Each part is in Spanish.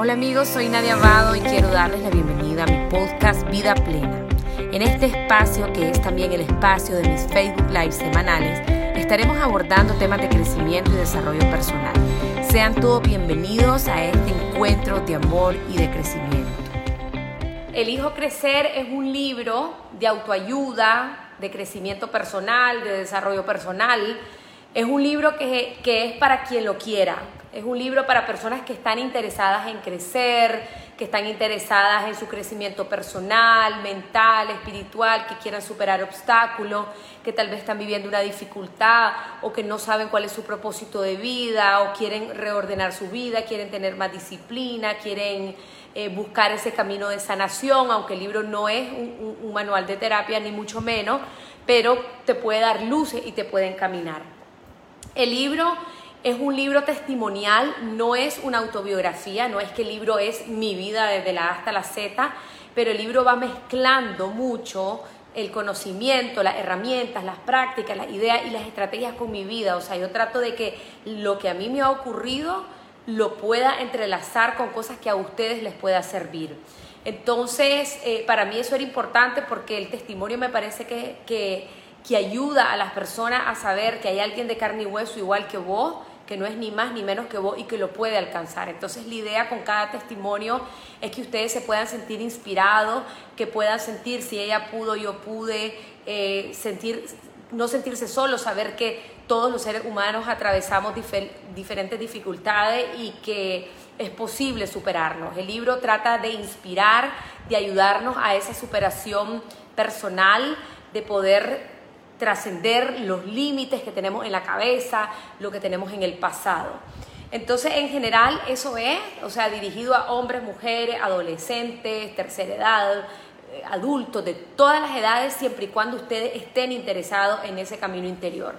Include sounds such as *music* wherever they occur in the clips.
Hola amigos, soy Nadia Abado y quiero darles la bienvenida a mi podcast Vida Plena. En este espacio, que es también el espacio de mis Facebook Live semanales, estaremos abordando temas de crecimiento y desarrollo personal. Sean todos bienvenidos a este encuentro de amor y de crecimiento. El Hijo Crecer es un libro de autoayuda, de crecimiento personal, de desarrollo personal. Es un libro que es para quien lo quiera, es un libro para personas que están interesadas en crecer, que están interesadas en su crecimiento personal, mental, espiritual, que quieran superar obstáculos, que tal vez están viviendo una dificultad o que no saben cuál es su propósito de vida o quieren reordenar su vida, quieren tener más disciplina, quieren eh, buscar ese camino de sanación, aunque el libro no es un, un manual de terapia ni mucho menos, pero te puede dar luces y te puede encaminar. El libro es un libro testimonial, no es una autobiografía, no es que el libro es mi vida desde la A hasta la Z, pero el libro va mezclando mucho el conocimiento, las herramientas, las prácticas, las ideas y las estrategias con mi vida. O sea, yo trato de que lo que a mí me ha ocurrido lo pueda entrelazar con cosas que a ustedes les pueda servir. Entonces, eh, para mí eso era importante porque el testimonio me parece que, que, que ayuda a las personas a saber que hay alguien de carne y hueso igual que vos que no es ni más ni menos que vos y que lo puede alcanzar. Entonces la idea con cada testimonio es que ustedes se puedan sentir inspirados, que puedan sentir si ella pudo, yo pude, eh, sentir, no sentirse solos, saber que todos los seres humanos atravesamos diferentes dificultades y que es posible superarnos. El libro trata de inspirar, de ayudarnos a esa superación personal, de poder trascender los límites que tenemos en la cabeza, lo que tenemos en el pasado. Entonces, en general, eso es, o sea, dirigido a hombres, mujeres, adolescentes, tercera edad, eh, adultos, de todas las edades, siempre y cuando ustedes estén interesados en ese camino interior.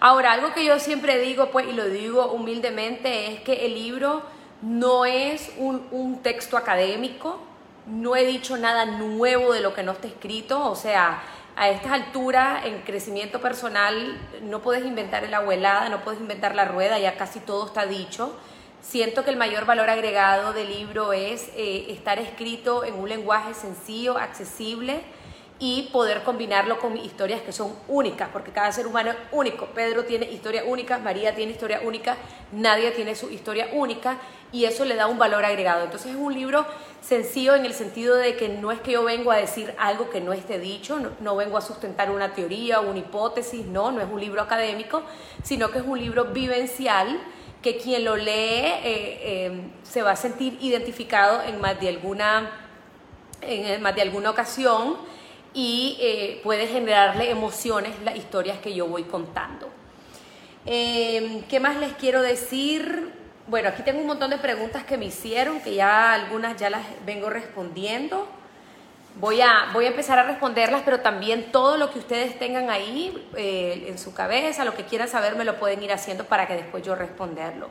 Ahora, algo que yo siempre digo, pues, y lo digo humildemente, es que el libro no es un, un texto académico, no he dicho nada nuevo de lo que no está escrito, o sea, a estas alturas en crecimiento personal no puedes inventar la abuelada, no puedes inventar la rueda, ya casi todo está dicho. Siento que el mayor valor agregado del libro es eh, estar escrito en un lenguaje sencillo, accesible y poder combinarlo con historias que son únicas, porque cada ser humano es único. Pedro tiene historia única, María tiene historia única, nadie tiene su historia única y eso le da un valor agregado. Entonces es un libro sencillo en el sentido de que no es que yo vengo a decir algo que no esté dicho, no, vengo a sustentar una teoría o una hipótesis, no, no es un libro académico, sino que es un libro vivencial que quien lo lee eh, eh, se va a sentir identificado en más de alguna, en más de alguna ocasión y eh, puede generarle emociones las historias que yo voy contando. ¿Qué más les quiero decir? Bueno, aquí tengo un montón de preguntas que me hicieron, que ya algunas ya las vengo respondiendo. Voy a, voy a empezar a responderlas, pero también todo lo que ustedes tengan ahí eh, en su cabeza, lo que quieran saber, me lo pueden ir haciendo para que después yo responderlo.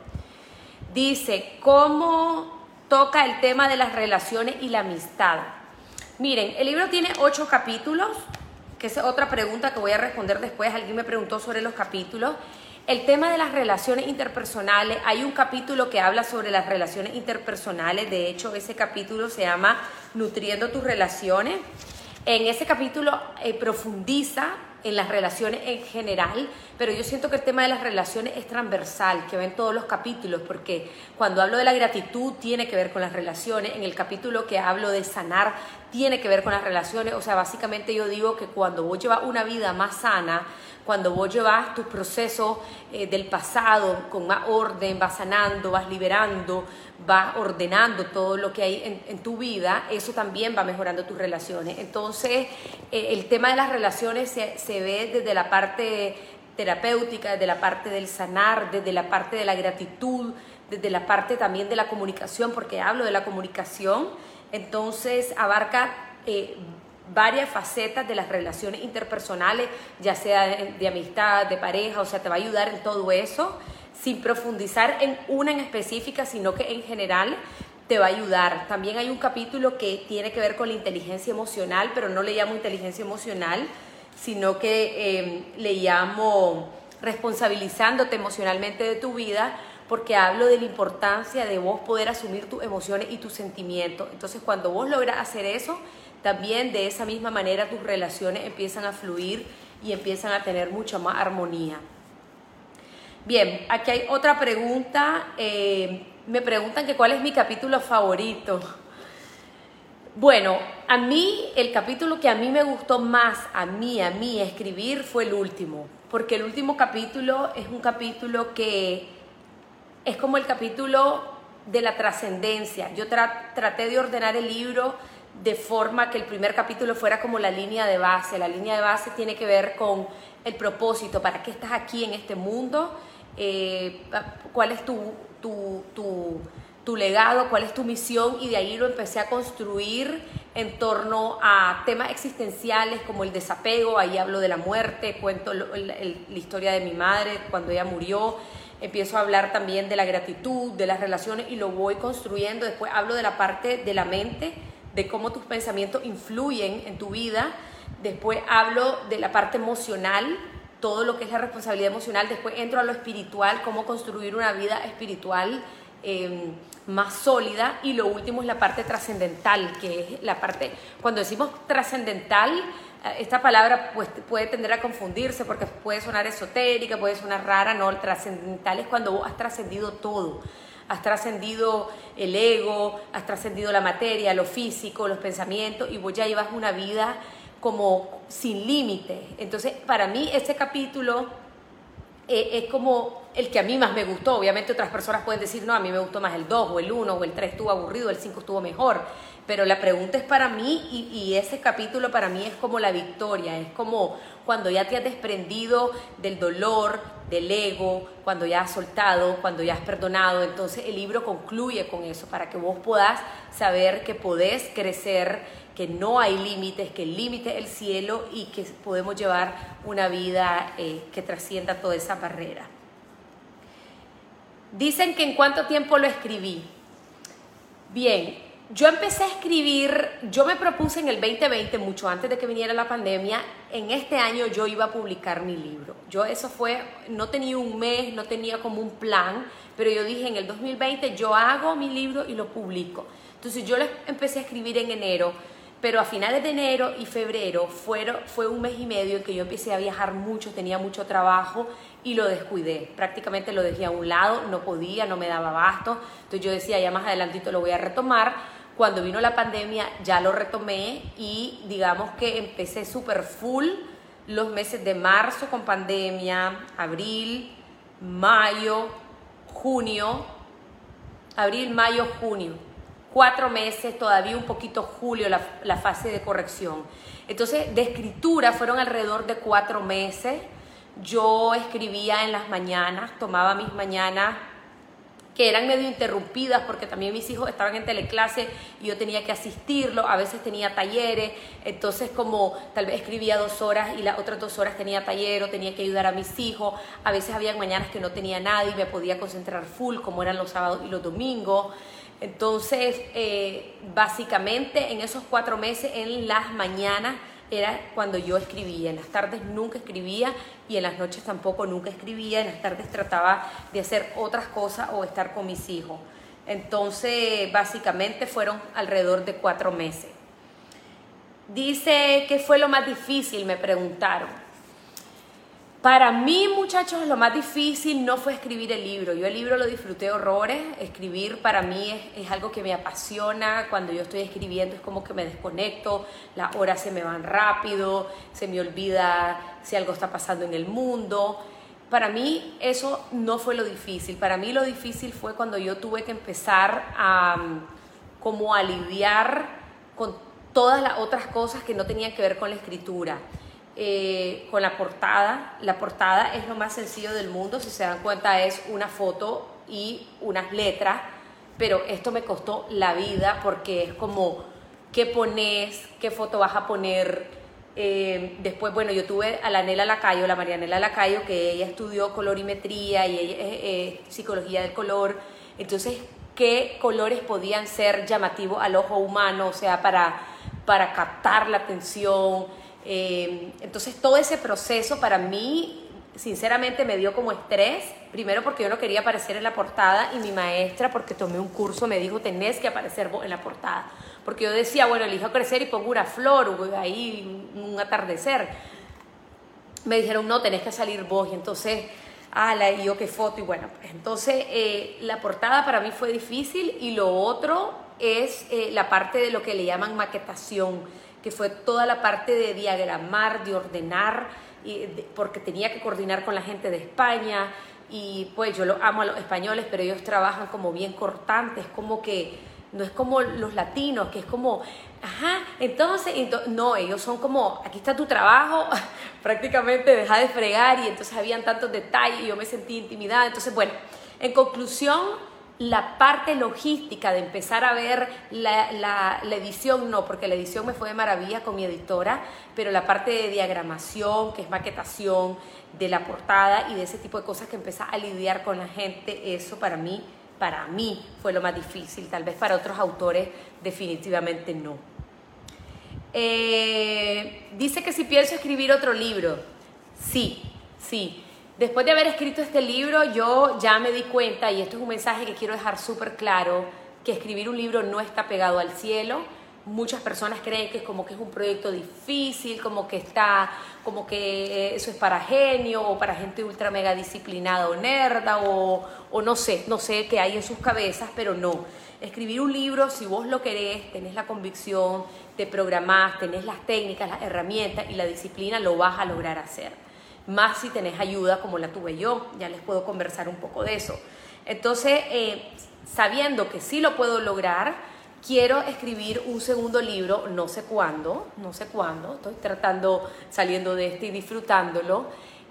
Dice, ¿cómo toca el tema de las relaciones y la amistad? Miren, el libro tiene ocho capítulos, que es otra pregunta que voy a responder después. Alguien me preguntó sobre los capítulos. El tema de las relaciones interpersonales, hay un capítulo que habla sobre las relaciones interpersonales, de hecho ese capítulo se llama Nutriendo tus relaciones. En ese capítulo eh, profundiza en las relaciones en general, pero yo siento que el tema de las relaciones es transversal, que va en todos los capítulos, porque cuando hablo de la gratitud tiene que ver con las relaciones, en el capítulo que hablo de sanar tiene que ver con las relaciones, o sea, básicamente yo digo que cuando vos llevas una vida más sana, cuando vos llevas tus procesos eh, del pasado con más orden, vas sanando, vas liberando, vas ordenando todo lo que hay en, tu vida, eso también va mejorando tus relaciones. Entonces, eh, el tema de las relaciones se, se ve desde la parte terapéutica, desde la parte del sanar, desde la parte de la gratitud, desde la parte también de la comunicación, porque hablo de la comunicación, entonces abarca eh, varias facetas de las relaciones interpersonales, ya sea de, amistad, de pareja, o sea, te va a ayudar en todo eso, sin profundizar en una en específica, sino que en general te va a ayudar. También hay un capítulo que tiene que ver con la inteligencia emocional, pero no le llamo inteligencia emocional, sino que em, le llamo responsabilizándote emocionalmente de tu vida, porque hablo de la importancia de vos poder asumir tus emociones y tus sentimientos. Entonces, cuando vos logras hacer eso, también de esa misma manera tus relaciones empiezan a fluir y empiezan a tener mucha más armonía. Bien, aquí hay otra pregunta. Eh, me preguntan que cuál es mi capítulo favorito. Bueno, a mí el capítulo que a mí me gustó más, a mí, a mí escribir fue el último, porque el último capítulo es un capítulo que es como el capítulo de la trascendencia. Yo traté de ordenar el libro de forma que el primer capítulo fuera como la línea de base. La línea de base tiene que ver con el propósito, para qué estás aquí en este mundo, eh, cuál es tu, tu, tu, legado, cuál es tu misión y de ahí lo empecé a construir en torno a temas existenciales como el desapego, ahí hablo de la muerte, cuento la historia de mi madre cuando ella murió, empiezo a hablar también de la gratitud, de las relaciones y lo voy construyendo, después hablo de la parte de la mente, de cómo tus pensamientos influyen en tu vida. Después hablo de la parte emocional, todo lo que es la responsabilidad emocional. Después entro a lo espiritual, cómo construir una vida espiritual em, más sólida. Y lo último es la parte trascendental, que es la parte, cuando decimos trascendental, eh, esta palabra pues, puede tender a confundirse porque puede sonar esotérica, puede sonar rara, no, trascendental es cuando vos has trascendido todo has trascendido el ego, has trascendido la materia, lo físico, los pensamientos y vos ya llevas una vida como sin límite. Entonces, para mí ese capítulo eh, es como el que a mí más me gustó. Obviamente otras personas pueden decir, no, a mí me gustó más el 2 o el 1 o el 3 estuvo aburrido, el 5 estuvo mejor. Pero la pregunta es para mí y, ese capítulo para mí es como la victoria, es como cuando ya te has desprendido del dolor, del ego, cuando ya has soltado, cuando ya has perdonado. Entonces el libro concluye con eso, para que vos puedas saber que podés crecer, que no hay límites, que el límite es el cielo y que podemos llevar una vida eh, que trascienda toda esa barrera. Dicen que en cuánto tiempo lo escribí. Bien, yo empecé a escribir, yo me propuse en el 2020, mucho antes de que viniera la pandemia, en este año yo iba a publicar mi libro. Yo eso fue, no tenía un mes, no tenía como un plan, pero yo dije en el 2020 yo hago mi libro y lo publico. Entonces yo empecé a escribir en enero, pero a finales de enero y febrero fueron, fue un mes y medio en que yo empecé a viajar mucho, tenía mucho trabajo y lo descuidé. Prácticamente lo dejé a un lado, no podía, no me daba abasto. Entonces yo decía, ya más adelantito lo voy a retomar cuando vino la pandemia ya lo retomé y digamos que empecé súper full los meses de marzo con pandemia, abril, mayo, junio, abril, mayo, junio. Cuatro meses, todavía un poquito julio, la, la fase de corrección. Entonces, de escritura fueron alrededor de cuatro meses. Yo escribía en las mañanas, tomaba mis mañanas que eran medio interrumpidas porque también mis hijos estaban en teleclase y yo tenía que asistirlo, a veces tenía talleres, entonces como tal vez escribía dos horas y las otras dos horas tenía taller o tenía que ayudar a mis hijos, a veces había mañanas que no tenía nadie y me podía concentrar full como eran los sábados y los domingos. Entonces, eh, básicamente en esos cuatro meses, en las mañanas, era cuando yo escribía. En las tardes nunca escribía y en las noches tampoco nunca escribía. En las tardes trataba de hacer otras cosas o estar con mis hijos. Entonces, básicamente fueron alrededor de cuatro meses. Dice, ¿qué fue lo más difícil? Me preguntaron. Para mí, muchachos, lo más difícil no fue escribir el libro. Yo el libro lo disfruté horrores. Escribir para mí es, algo que me apasiona. Cuando yo estoy escribiendo es como que me desconecto, las horas se me van rápido, se me olvida si algo está pasando en el mundo. Para mí eso no fue lo difícil. Para mí lo difícil fue cuando yo tuve que empezar a como a lidiar con todas las otras cosas que no tenían que ver con la escritura eh, con la portada. La portada es lo más sencillo del mundo, si se dan cuenta es una foto y unas letras, pero esto me costó la vida porque es como qué pones, qué foto vas a poner. Eh, después, bueno, yo tuve a la Nela Lacayo, la Marianela Lacayo, que ella estudió colorimetría y es psicología del color. Entonces, ¿qué colores podían ser llamativos al ojo humano? O sea, para, para captar la atención. Eh, entonces todo ese proceso para mí sinceramente me dio como estrés, primero porque yo no quería aparecer en la portada y mi maestra, porque tomé un curso, me dijo, tenés que aparecer vos en la portada. Porque yo decía, bueno, elijo crecer y pongo una flor, ahí un atardecer. Me dijeron, no, tenés que salir vos. Y entonces, ah, la y yo qué foto. Y bueno, pues entonces eh, la portada para mí fue difícil y lo otro es eh, la parte de lo que le llaman maquetación, que fue toda la parte de diagramar, de ordenar porque tenía que coordinar con la gente de España y pues yo lo amo a los españoles, pero ellos trabajan como bien cortantes, como que no es como los latinos, que es como, ajá, entonces, no, ellos son como, aquí está tu trabajo, *laughs* prácticamente deja de fregar y entonces habían tantos detalles y yo me sentí intimidada. Entonces, bueno, en conclusión, la parte logística de empezar a ver la, edición, no, porque la edición me fue de maravilla con mi editora, pero la parte de diagramación, que es maquetación de la portada y de ese tipo de cosas que empezar a lidiar con la gente, eso para mí, para mí fue lo más difícil, tal vez para otros autores definitivamente no. Eh, dice que si pienso escribir otro libro, sí, sí. Después de haber escrito este libro, yo ya me di cuenta, y esto es un mensaje que quiero dejar súper claro, que escribir un libro no está pegado al cielo. Muchas personas creen que es como que es un proyecto difícil, como que está, como que eso es para genio o para gente ultra mega disciplinada o nerda o, o no sé, no sé qué hay en sus cabezas, pero no. Escribir un libro, si vos lo querés, tenés la convicción, te programás, tenés las técnicas, las herramientas y la disciplina, lo vas a lograr hacer más si tenés ayuda como la tuve yo, ya les puedo conversar un poco de eso. Entonces, eh, sabiendo que sí lo puedo lograr, quiero escribir un segundo libro, no sé cuándo, no sé cuándo, estoy tratando, saliendo de este y disfrutándolo,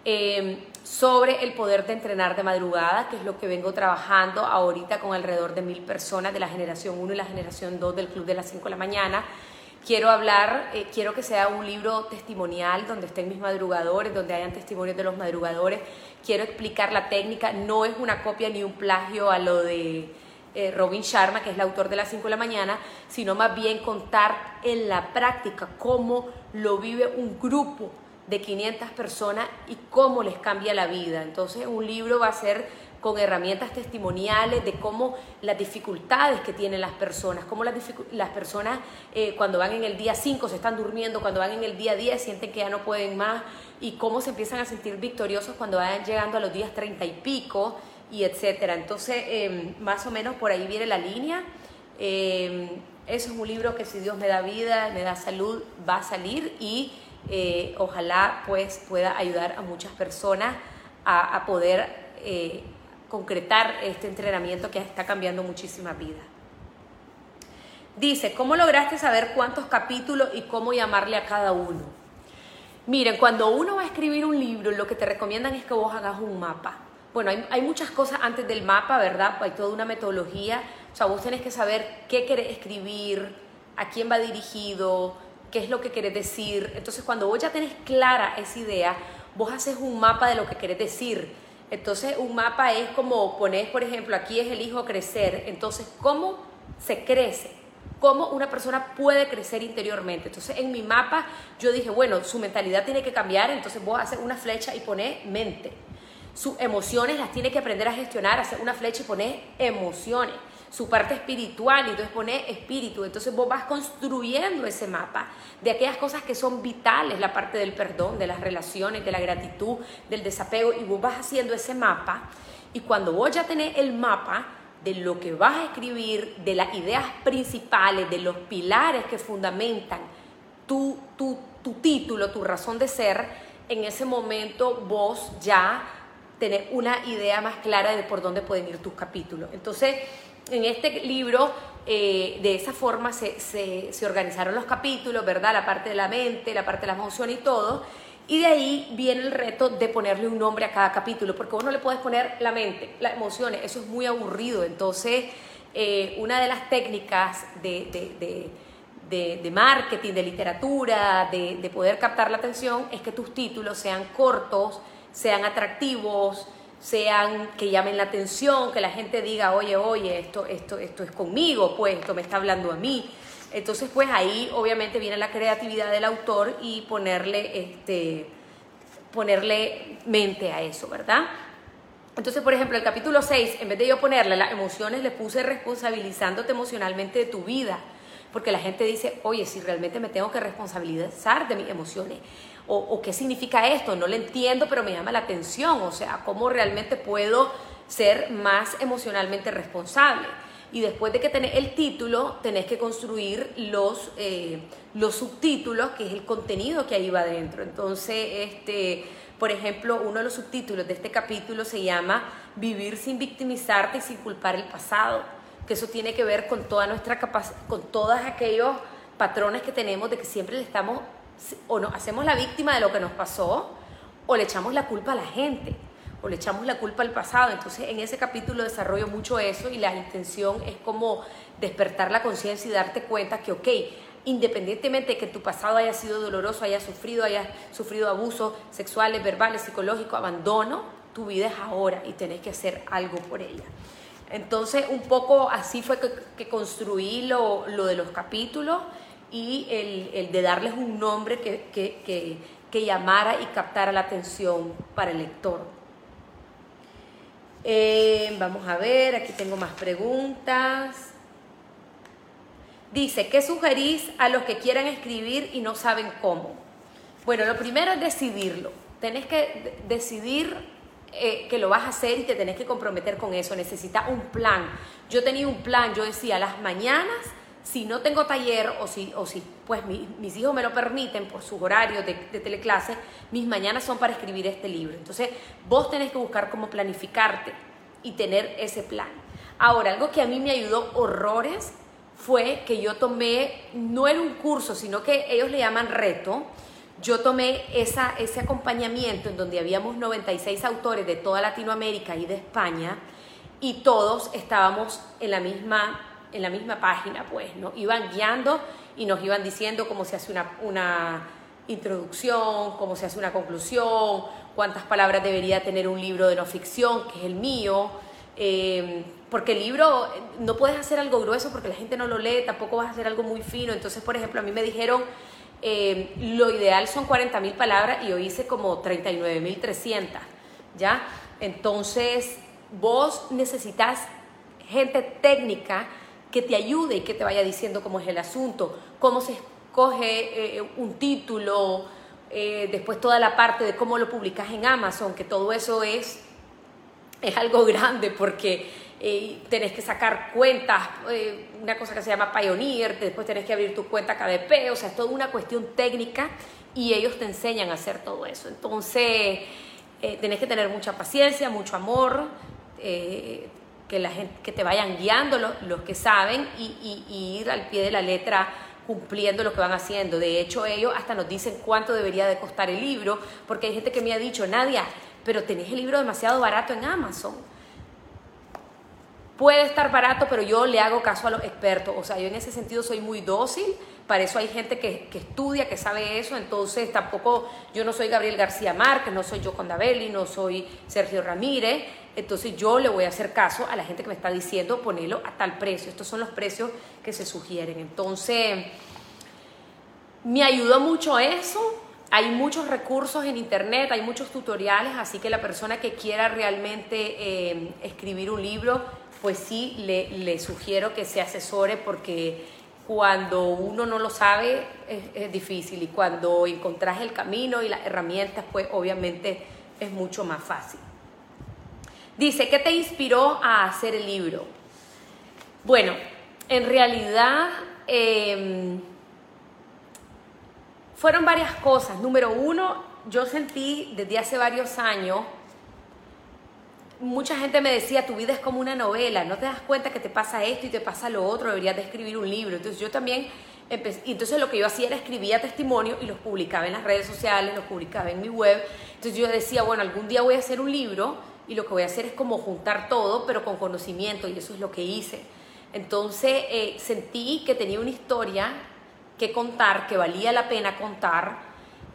eh, sobre el poder de entrenar de madrugada, que es lo que vengo trabajando ahorita con alrededor de mil personas de la generación 1 y la generación 2 del Club de las 5 de la mañana Quiero hablar, eh, quiero que sea un libro testimonial donde estén mis madrugadores, donde hayan testimonios de los madrugadores. Quiero explicar la técnica, no es una copia ni un plagio a lo de eh, Robin Sharma, que es el autor de las 5 de la mañana, sino más bien contar en la práctica cómo lo vive un grupo de 500 personas y cómo les cambia la vida. Entonces un libro va a ser con herramientas testimoniales de cómo las dificultades que tienen las personas, cómo las, las personas eh, cuando van en el día 5 se están durmiendo, cuando van en el día 10 sienten que ya no pueden más y cómo se empiezan a sentir victoriosos cuando vayan llegando a los días 30 y pico y etcétera. Entonces, em, más o menos por ahí viene la línea. Em, eso es un libro que si Dios me da vida, me da salud, va a salir y eh, ojalá pues pueda ayudar a muchas personas a, poder eh, concretar este entrenamiento que está cambiando muchísima vida. Dice, ¿cómo lograste saber cuántos capítulos y cómo llamarle a cada uno? Miren, cuando uno va a escribir un libro, lo que te recomiendan es que vos hagas un mapa. Bueno, hay, muchas cosas antes del mapa, ¿verdad? Hay toda una metodología. O sea, vos tenés que saber qué querés escribir, a quién va dirigido, qué es lo que querés decir. Entonces, cuando vos ya tenés clara esa idea, vos haces un mapa de lo que querés decir entonces un mapa es como pones, por ejemplo, aquí es el hijo crecer. Entonces, ¿cómo se crece? ¿Cómo una persona puede crecer interiormente? Entonces, en mi mapa yo dije, bueno, su mentalidad tiene que cambiar, entonces voy a hacer una flecha y poner mente. Sus emociones las tiene que aprender a gestionar, hacer una flecha y poner emociones su parte espiritual y entonces pone espíritu. Entonces vos vas construyendo ese mapa de aquellas cosas que son vitales, la parte del perdón, de las relaciones, de la gratitud, del desapego y vos vas haciendo ese mapa y cuando vos ya tenés el mapa de lo que vas a escribir, de las ideas principales, de los pilares que fundamentan tu, tu, tu título, tu razón de ser, en ese momento vos ya tenés una idea más clara de por dónde pueden ir tus capítulos. Entonces, en este libro, eh, de esa forma se, organizaron los capítulos, ¿verdad? La parte de la mente, la parte de la emoción y todo. Y de ahí viene el reto de ponerle un nombre a cada capítulo, porque vos no le puedes poner la mente, las emociones, eso es muy aburrido. Entonces, eh, una de las técnicas de, de, marketing, de literatura, de poder captar la atención, es que tus títulos sean cortos, sean atractivos, sean que llamen la atención, que la gente diga, oye, oye, esto, esto, esto es conmigo, pues esto me está hablando a mí. Entonces, pues ahí obviamente viene la creatividad del autor y ponerle este ponerle mente a eso, ¿verdad? Entonces, por ejemplo, el capítulo 6, en vez de yo ponerle las emociones, le puse responsabilizándote emocionalmente de tu vida. Porque la gente dice, oye, si realmente me tengo que responsabilizar de mis emociones, o, qué significa esto, no lo entiendo, pero me llama la atención, o sea, cómo realmente puedo ser más emocionalmente responsable. Y después de que tenés el título, tenés que construir los, eh, los subtítulos, que es el contenido que ahí va adentro. Entonces, este, por ejemplo, uno de los subtítulos de este capítulo se llama Vivir sin victimizarte y sin culpar el pasado, que eso tiene que ver con toda nuestra capacidad, con todos aquellos patrones que tenemos de que siempre le estamos, o nos hacemos la víctima de lo que nos pasó, o le echamos la culpa a la gente o le echamos la culpa al pasado. Entonces en ese capítulo desarrollo mucho eso y la intención es como despertar la conciencia y darte cuenta que, ok, independientemente de que tu pasado haya sido doloroso, hayas sufrido, hayas sufrido abusos sexuales, verbales, psicológicos, abandono, tu vida es ahora y tenés que hacer algo por ella. Entonces, un poco así fue que, construí lo, de los capítulos y el, de darles un nombre que, que llamara y captara la atención para el lector. Eh, vamos a ver, aquí tengo más preguntas. Dice, ¿qué sugerís a los que quieran escribir y no saben cómo? Bueno, lo primero es decidirlo. Tenés que decidir eh, que lo vas a hacer y te tenés que comprometer con eso. Necesitas un plan. Yo tenía un plan, yo decía, las mañanas si no tengo taller o si, o si pues mis hijos me lo permiten por sus horarios de, de, teleclase, mis mañanas son para escribir este libro. Entonces, vos tenés que buscar cómo planificarte y tener ese plan. Ahora, algo que a mí me ayudó horrores fue que yo tomé, no era un curso, sino que ellos le llaman reto. Yo tomé esa, ese acompañamiento en donde habíamos 96 autores de toda Latinoamérica y de España y todos estábamos en la misma en la misma página, pues, ¿no? Iban guiando y nos iban diciendo cómo se hace una, una introducción, cómo se hace una conclusión, cuántas palabras debería tener un libro de no ficción, que es el mío. Eh, porque el libro no puedes hacer algo grueso porque la gente no lo lee, tampoco vas a hacer algo muy fino. Entonces, por ejemplo, a mí me dijeron, eh, lo ideal son 40 mil palabras y yo hice como 39 mil 300, ¿ya? Entonces, vos necesitas gente técnica que te ayude y que te vaya diciendo cómo es el asunto, cómo se escoge eh, un título, eh, después toda la parte de cómo lo publicas en Amazon, que todo eso es, es algo *laughs* grande porque eh, tenés que sacar cuentas, una cosa que se llama Pioneer, después tenés que abrir tu cuenta KDP, o sea, es toda una cuestión técnica y ellos te enseñan a hacer todo eso. Entonces, tenés que tener mucha paciencia, mucho amor, que, la gente, que te vayan guiando los, que saben y, ir al pie de la letra cumpliendo lo que van haciendo. De hecho, ellos hasta nos dicen cuánto debería de costar el libro, porque hay gente que me ha dicho, Nadia, pero tenés el libro demasiado barato en Amazon. Puede estar barato, pero yo le hago caso a los expertos. O sea, yo en ese sentido soy muy dócil. Para eso hay gente que, estudia, que sabe eso. Entonces, tampoco, yo no soy Gabriel García Márquez, no soy yo Belli, no soy Sergio Ramírez. Entonces yo le voy a hacer caso a la gente que me está diciendo ponerlo a tal precio. Estos son los precios que se sugieren. Entonces, me ayudó mucho eso. Hay muchos recursos en internet, hay muchos tutoriales, así que la persona que quiera realmente eh, escribir un libro, pues sí, le, le, sugiero que se asesore porque cuando uno no lo sabe es, difícil y cuando encontrás el camino y las herramientas, pues obviamente es mucho más fácil. Dice, ¿qué te inspiró a hacer el libro? Bueno, en realidad em, fueron varias cosas. Número uno, yo sentí desde hace varios años, mucha gente me decía, tu vida es como una novela, no te das cuenta que te pasa esto y te pasa lo otro, deberías de escribir un libro. Entonces yo también empecé, entonces lo que yo hacía era escribía testimonios y los publicaba en las redes sociales, los publicaba en mi web. Entonces yo decía, bueno, algún día voy a hacer un libro y lo que voy a hacer es como juntar todo, pero con conocimiento, y eso es lo que hice. Entonces eh, sentí que tenía una historia que contar, que valía la pena contar.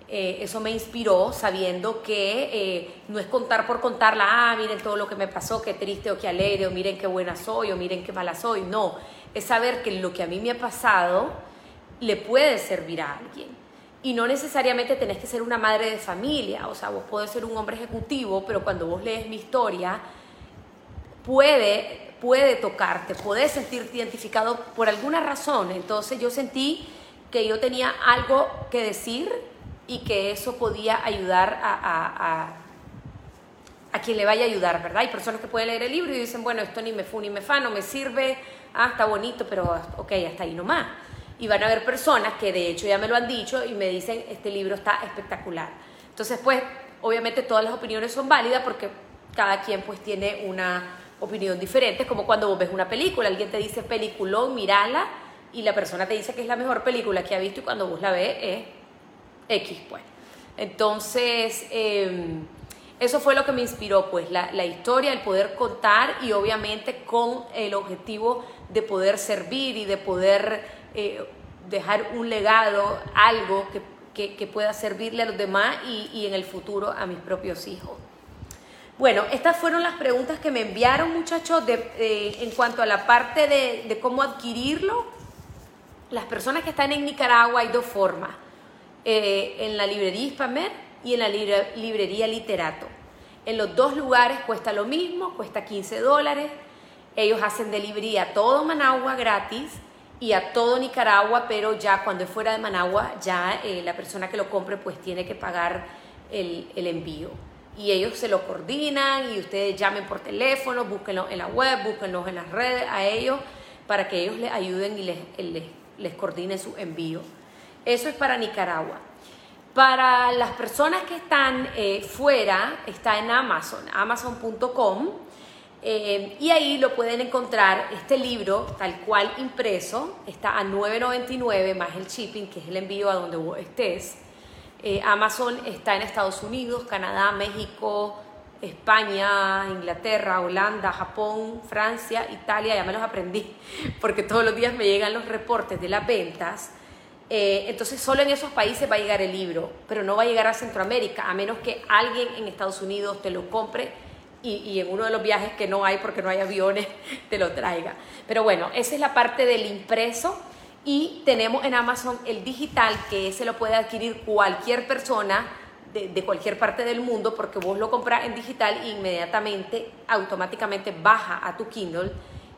Eh, eso me inspiró sabiendo que eh, no es contar por contarla, ah, miren todo lo que me pasó, qué triste o qué alegre, o miren qué buena soy, o miren qué mala soy. No, es saber que lo que a mí me ha pasado le puede servir a alguien y no necesariamente tenés que ser una madre de familia, o sea, vos podés ser un hombre ejecutivo, pero cuando vos lees mi historia, puede, puede tocarte, podés sentirte identificado por alguna razón. Entonces yo sentí que yo tenía algo que decir y que eso podía ayudar a, a, quien le vaya a ayudar, ¿verdad? Hay personas que pueden leer el libro y dicen, bueno, esto ni me fu ni me fa, no me sirve, ah, está bonito, pero ok, hasta ahí nomás. Y van a haber personas que de hecho ya me lo han dicho y me dicen, este libro está espectacular. Entonces, pues, obviamente todas las opiniones son válidas porque cada quien pues tiene una opinión diferente, como cuando vos ves una película, alguien te dice peliculón, mírala, y la persona te dice que es la mejor película que ha visto y cuando vos la ves es X, pues. Entonces, em, eso fue lo que me inspiró, pues, la, la, historia, el poder contar y obviamente con el objetivo de poder servir y de poder eh, dejar un legado, algo que, que, pueda servirle a los demás y, y, en el futuro a mis propios hijos. Bueno, estas fueron las preguntas que me enviaron muchachos de, eh, en cuanto a la parte de, de cómo adquirirlo. Las personas que están en Nicaragua hay dos formas, eh, en la librería Hispamer y en la librería Literato. En los dos lugares cuesta lo mismo, cuesta 15 dólares. Ellos hacen delivery a todo Managua gratis y a todo Nicaragua, pero ya cuando es fuera de Managua, ya eh, la persona que lo compre pues tiene que pagar el, envío. Y ellos se lo coordinan y ustedes llamen por teléfono, búsquenlo en la web, búsquenlos en las redes a ellos para que ellos les ayuden y les, les, les coordinen su envío. Eso es para Nicaragua. Para las personas que están eh, fuera, está en Amazon, amazon.com eh, y ahí lo pueden encontrar, este libro tal cual impreso, está a 9.99 más el shipping, que es el envío a donde vos estés. Eh, Amazon está en Estados Unidos, Canadá, México, España, Inglaterra, Holanda, Japón, Francia, Italia, ya me los aprendí, *laughs* porque todos los días me llegan los reportes de las ventas. Eh, entonces solo en esos países va a llegar el libro, pero no va a llegar a Centroamérica, a menos que alguien en Estados Unidos te lo compre y, en uno de los viajes que no hay porque no hay aviones, *laughs* te lo traiga. Pero bueno, esa es la parte del impreso y tenemos en Amazon el digital que se lo puede adquirir cualquier persona de, cualquier parte del mundo porque vos lo compras en digital e inmediatamente, automáticamente baja a tu Kindle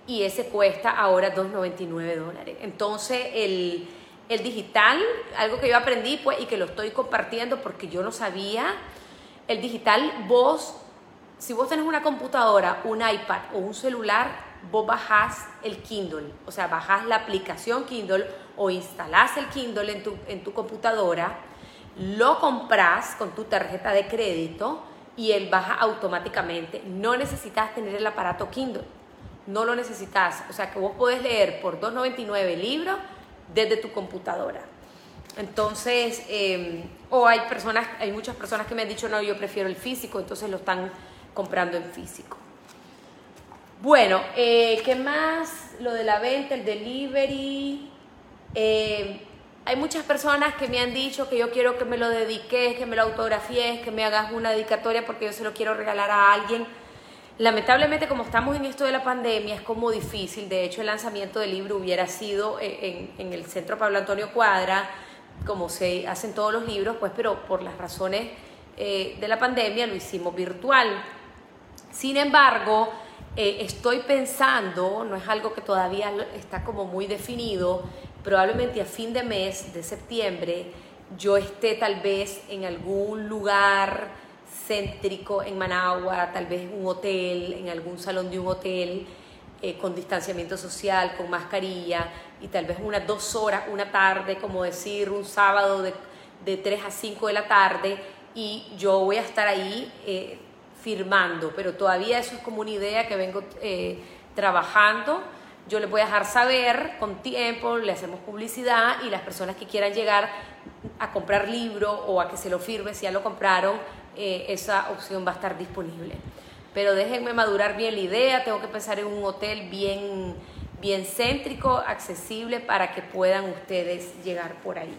y ese cuesta ahora 2,99 dólares. Entonces el, el digital, algo que yo aprendí pues y que lo estoy compartiendo porque yo no sabía, el digital vos si vos tenés una computadora, un iPad o un celular, vos bajás el Kindle, o sea, bajás la aplicación Kindle o instalás el Kindle en tu, en tu computadora, lo compras con tu tarjeta de crédito y él baja automáticamente. No necesitas tener el aparato Kindle, no lo necesitas. O sea, que vos podés leer por 2.99 libros desde tu computadora. Entonces, em, o hay personas, hay muchas personas que me han dicho, no, yo prefiero el físico, entonces lo están comprando en físico. Bueno, eh, ¿qué más? Lo de la venta, el delivery. Eh, hay muchas personas que me han dicho que yo quiero que me lo dediques, que me lo autografíes, que me hagas una dedicatoria porque yo se lo quiero regalar a alguien. Lamentablemente, como estamos en esto de la pandemia, es como difícil. De hecho, el lanzamiento del libro hubiera sido en, el Centro Pablo Antonio Cuadra, como se hacen todos los libros, pues, pero por las razones eh, de la pandemia lo hicimos virtual. Sin embargo, eh, estoy pensando, no es algo que todavía está como muy definido, probablemente a fin de mes de septiembre yo esté tal vez en algún lugar céntrico en Managua, tal vez un hotel, en algún salón de un hotel, eh, con distanciamiento social, con mascarilla, y tal vez unas dos horas, una tarde, como decir, un sábado de, de 3 a 5 de la tarde, y yo voy a estar ahí eh, firmando, pero todavía eso es como una idea que vengo eh, trabajando. Yo les voy a dejar saber con tiempo, le hacemos publicidad y las personas que quieran llegar a comprar libro o a que se lo firme si ya lo compraron, eh, esa opción va a estar disponible. Pero déjenme madurar bien la idea, tengo que pensar en un hotel bien, bien céntrico, accesible para que puedan ustedes llegar por ahí.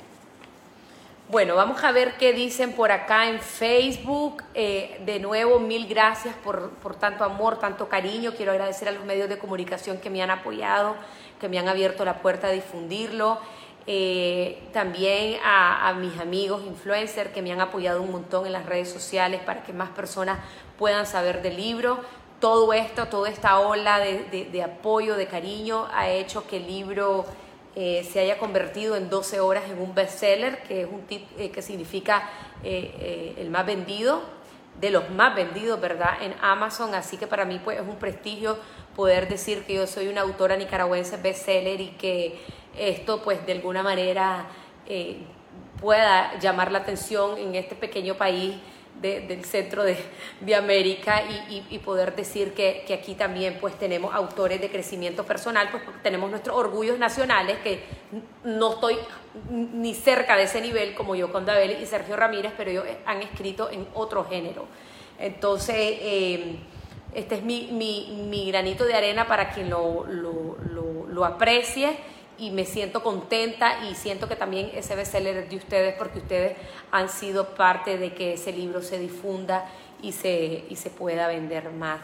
Bueno, vamos a ver qué dicen por acá en Facebook. Eh, de nuevo, mil gracias por, tanto amor, tanto cariño. Quiero agradecer a los medios de comunicación que me han apoyado, que me han abierto la puerta a difundirlo. Eh, también a, mis amigos influencers que me han apoyado un montón en las redes sociales para que más personas puedan saber del libro. Todo esto, toda esta ola de, apoyo, de cariño, ha hecho que el libro eh, se haya convertido en 12 horas en un bestseller, que, es un tip, eh, que significa el más vendido, de los más vendidos, ¿verdad? En Amazon. Así que para mí pues, es un prestigio poder decir que yo soy una autora nicaragüense bestseller y que esto pues de alguna manera eh, pueda llamar la atención en este pequeño país del centro de, América y, poder decir que, aquí también pues tenemos autores de crecimiento personal, pues tenemos nuestros orgullos nacionales, que no estoy ni cerca de ese nivel como yo con David y Sergio Ramírez, pero ellos han escrito en otro género. Entonces, eh, este es mi, granito de arena para quien lo, lo aprecie y me siento contenta y siento que también ese bestseller es de ustedes porque ustedes han sido parte de que ese libro se difunda y se, y se pueda vender más.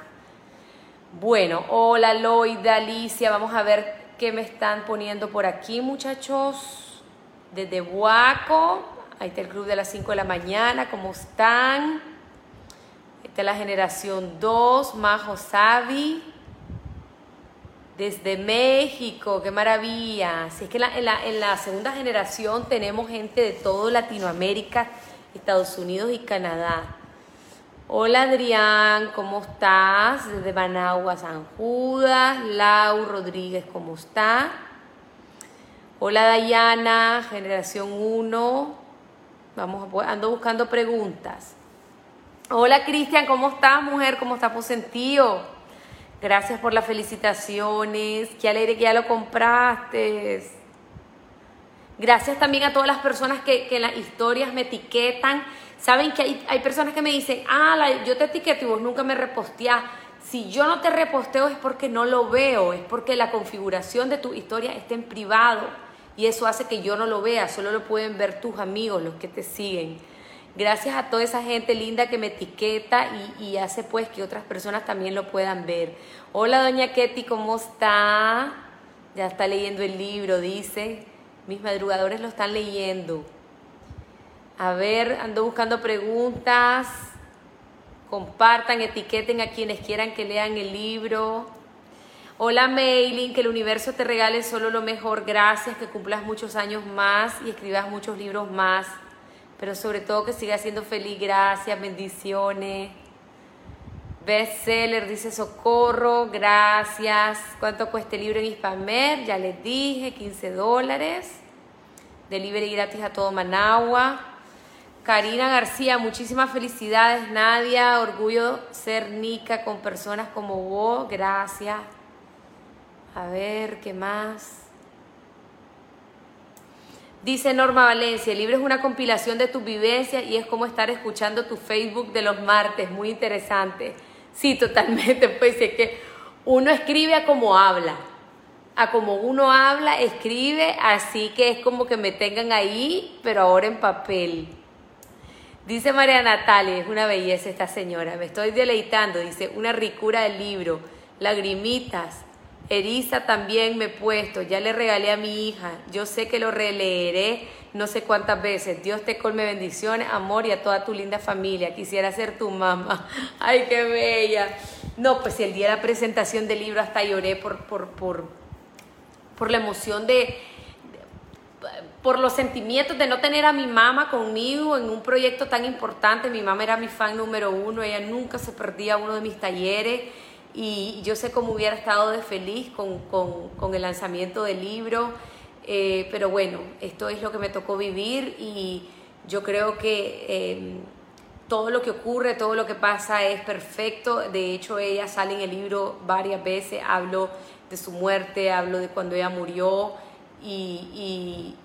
Bueno, hola Loida, Alicia, vamos a ver qué me están poniendo por aquí muchachos. Desde Huaco, ahí está el club de las 5 de la mañana, ¿cómo están? Esta es la generación 2, Majo Savi. Desde México, qué maravilla. Si es que en la, segunda generación tenemos gente de todo Latinoamérica, Estados Unidos y Canadá. Hola Adrián, ¿cómo estás? Desde Managua, San Judas. Lau Rodríguez, ¿cómo está? Hola Dayana, generación 1. Vamos ando buscando preguntas. Hola Cristian, ¿cómo estás, mujer? ¿Cómo estás por sentido? Gracias por las felicitaciones. Qué alegre que ya lo compraste. Gracias también a todas las personas que, en las historias me etiquetan. Saben que hay, personas que me dicen, ah, yo te etiqueto y vos nunca me reposteás. Si yo no te reposteo es porque no lo veo, es porque la configuración de tu historia está en privado y eso hace que yo no lo vea, solo lo pueden ver tus amigos, los que te siguen. Gracias a toda esa gente linda que me etiqueta y, hace pues que otras personas también lo puedan ver. Hola doña Ketty, ¿cómo está? Ya está leyendo el libro, dice. Mis madrugadores lo están leyendo. A ver, ando buscando preguntas. Compartan, etiqueten a quienes quieran que lean el libro. Hola Mailing, que el universo te regale solo lo mejor. Gracias, que cumplas muchos años más y escribas muchos libros más pero sobre todo que siga siendo feliz. Gracias, bendiciones. Bestseller, dice Socorro, gracias. ¿Cuánto cuesta el libro en Hispamer? Ya les dije, 15 dólares. Delivery gratis a todo Managua. Karina García, muchísimas felicidades, Nadia. Orgullo ser Nica con personas como vos. Gracias. A ver, ¿qué más? Dice Norma Valencia, el libro es una compilación de tus vivencias y es como estar escuchando tu Facebook de los martes, muy interesante. Sí, totalmente, pues es que uno escribe a como habla, a como uno habla, escribe, así que es como que me tengan ahí, pero ahora en papel. Dice María Natalia, es una belleza esta señora, me estoy deleitando, dice, una ricura del libro, lagrimitas, Eriza también me he puesto, ya le regalé a mi hija, yo sé que lo releeré no sé cuántas veces. Dios te colme bendiciones, amor y a toda tu linda familia. Quisiera ser tu mamá. *laughs* Ay, qué bella. No, pues el día de la presentación del libro hasta lloré por, por, por, por la emoción de, por los sentimientos de no tener a mi mamá conmigo en un proyecto tan importante. Mi mamá era mi fan número uno, ella nunca se perdía uno de mis talleres y yo sé cómo hubiera estado de feliz con, el lanzamiento del libro, eh, pero bueno, esto es lo que me tocó vivir y yo creo que em, todo lo que ocurre, todo lo que pasa es perfecto. De hecho, ella sale en el libro varias veces, hablo de su muerte, hablo de cuando ella murió y,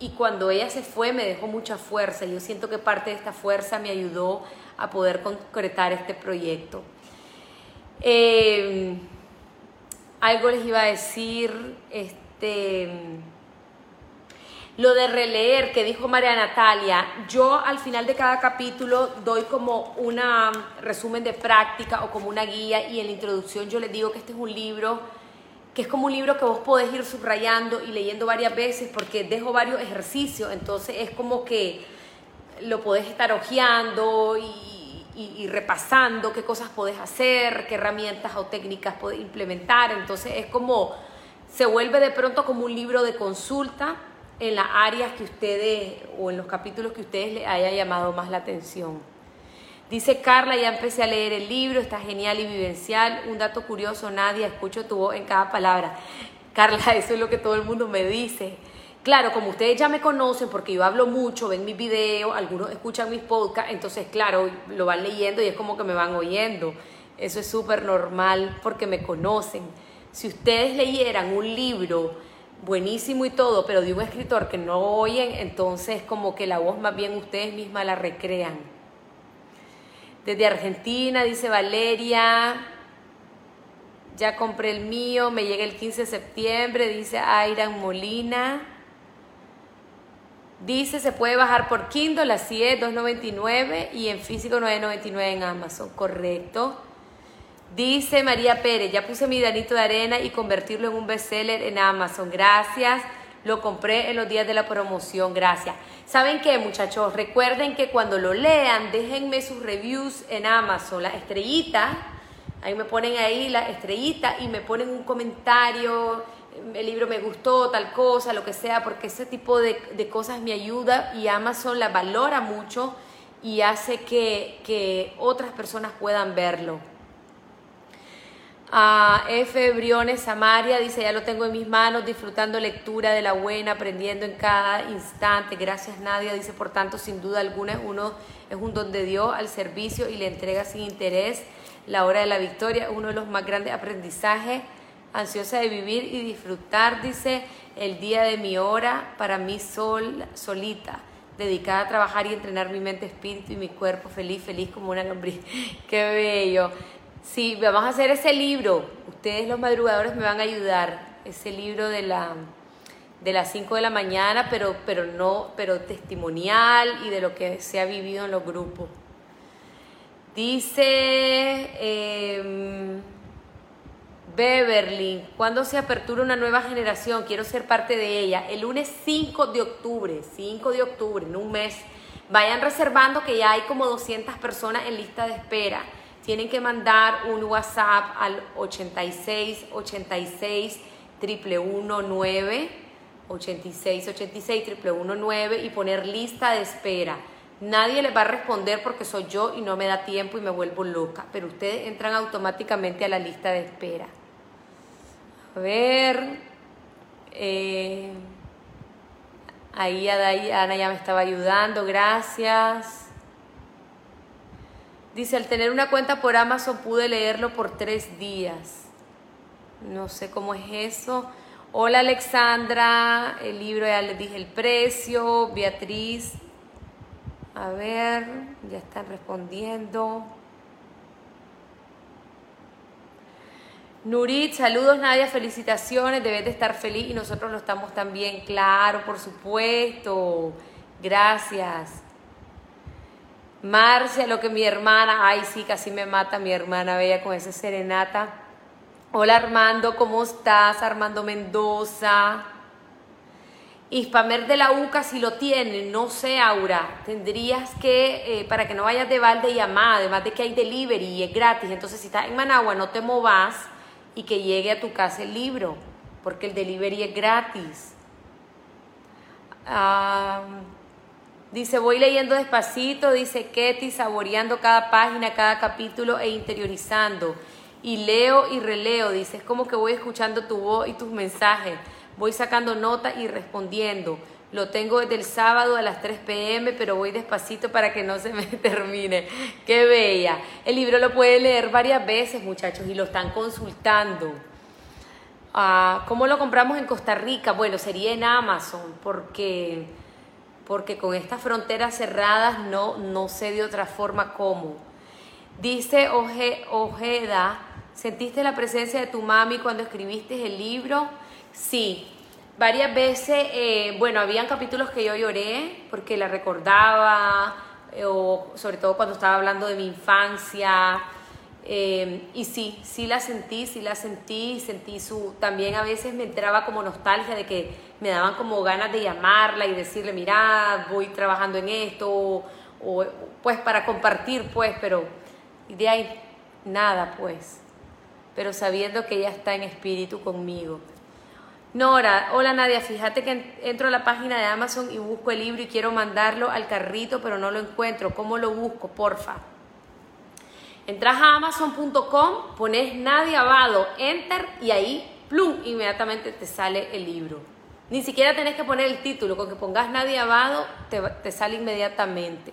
y cuando ella se fue me dejó mucha fuerza. Yo siento que parte de esta fuerza me ayudó a poder concretar este proyecto. Eh, algo les iba a decir, este, lo de releer que dijo María Natalia, yo al final de cada capítulo doy como un resumen de práctica o como una guía y en la introducción yo les digo que este es un libro que es como un libro que vos podés ir subrayando y leyendo varias veces porque dejo varios ejercicios, entonces es como que lo podés estar hojeando y, y, repasando qué cosas podés hacer, qué herramientas o técnicas podés implementar, entonces es como, se vuelve de pronto como un libro de consulta en las áreas que ustedes o en los capítulos que ustedes les haya llamado más la atención. Dice Carla, ya empecé a leer el libro, está genial y vivencial. Un dato curioso, Nadia, escucho tu voz en cada palabra. Carla, *laughs* eso es lo que todo el mundo me dice. Claro, como ustedes ya me conocen, porque yo hablo mucho, ven mis videos, algunos escuchan mis podcasts, entonces claro, lo van leyendo y es como que me van oyendo. Eso es súper normal porque me conocen. Si ustedes leyeran un libro buenísimo y todo, pero de un escritor que no oyen, entonces como que la voz más bien ustedes mismas la recrean. Desde Argentina, dice Valeria. Ya compré el mío, me llega el 15 de septiembre, dice Airan Molina. Dice, se puede bajar por Kindle, así es, 2.99 y en físico 9.99 en Amazon, correcto. Dice María Pérez, ya puse mi granito de arena y convertirlo en un bestseller en Amazon. Gracias. Lo compré en los días de la promoción, gracias. ¿Saben qué, muchachos? Recuerden que cuando lo lean, déjenme sus reviews en Amazon, la estrellita. Ahí me ponen ahí la estrellita y me ponen un comentario. El libro me gustó, tal cosa, lo que sea, porque ese tipo de, de cosas me ayuda y Amazon la valora mucho y hace que, que otras personas puedan verlo. A F. Briones Samaria dice, ya lo tengo en mis manos, disfrutando lectura de la buena, aprendiendo en cada instante. Gracias Nadia, dice, por tanto, sin duda alguna, uno es un don de Dios al servicio y le entrega sin interés la hora de la victoria, uno de los más grandes aprendizajes, ansiosa de vivir y disfrutar, dice, el día de mi hora para mí sol, solita dedicada a trabajar y entrenar mi mente, espíritu y mi cuerpo feliz, feliz como una lombriz. *laughs* Qué bello. Sí, vamos a hacer ese libro. Ustedes los madrugadores me van a ayudar. Ese libro de la de las 5 de la mañana, pero, pero no, pero testimonial y de lo que se ha vivido en los grupos. Dice eh, Beverly, ¿cuándo se apertura una nueva generación? Quiero ser parte de ella. El lunes 5 de octubre, 5 de octubre, en un mes. Vayan reservando que ya hay como 200 personas en lista de espera tienen que mandar un WhatsApp al 86 86 119 86 86 119 y poner lista de espera. Nadie les va a responder porque soy yo y no me da tiempo y me vuelvo loca, pero ustedes entran automáticamente a la lista de espera. A ver, eh, ahí Ana ya me estaba ayudando, gracias. Dice, al tener una cuenta por Amazon pude leerlo por tres días. No sé cómo es eso. Hola Alexandra, el libro ya les dije el precio. Beatriz, a ver, ya están respondiendo. Nurit, saludos Nadia, felicitaciones, debes de estar feliz y nosotros lo estamos también, claro, por supuesto. Gracias. Marcia, lo que mi hermana, ay sí, casi me mata mi hermana bella con esa serenata. Hola Armando, ¿cómo estás? Armando Mendoza. Hispamer de la UCA si lo tiene, no sé Aura, tendrías que, eh, para que no vayas de balde llamar, además de que hay delivery y es gratis, entonces si estás en Managua no te movas y que llegue a tu casa el libro, porque el delivery es gratis. Ah... Dice, voy leyendo despacito, dice Ketty, saboreando cada página, cada capítulo e interiorizando. Y leo y releo, dice, es como que voy escuchando tu voz y tus mensajes. Voy sacando notas y respondiendo. Lo tengo desde el sábado a las 3 pm, pero voy despacito para que no se me *laughs* termine. Qué bella. El libro lo puede leer varias veces, muchachos, y lo están consultando. Ah, ¿Cómo lo compramos en Costa Rica? Bueno, sería en Amazon, porque porque con estas fronteras cerradas no, no sé de otra forma cómo. Dice Ojeda, ¿sentiste la presencia de tu mami cuando escribiste el libro? Sí, varias veces, eh, bueno, habían capítulos que yo lloré porque la recordaba, eh, o sobre todo cuando estaba hablando de mi infancia. Eh, y sí, sí la sentí, sí la sentí, sentí su, también a veces me entraba como nostalgia de que me daban como ganas de llamarla y decirle, mira, voy trabajando en esto, o, pues para compartir, pues, pero de ahí nada, pues, pero sabiendo que ella está en espíritu conmigo. Nora, hola Nadia, fíjate que entro a la página de Amazon y busco el libro y quiero mandarlo al carrito, pero no lo encuentro. ¿Cómo lo busco? Porfa. Entras a amazon.com, pones Nadia Abado, enter y ahí, plum, inmediatamente te sale el libro. Ni siquiera tenés que poner el título, con que pongas Nadia Abado te, sale inmediatamente.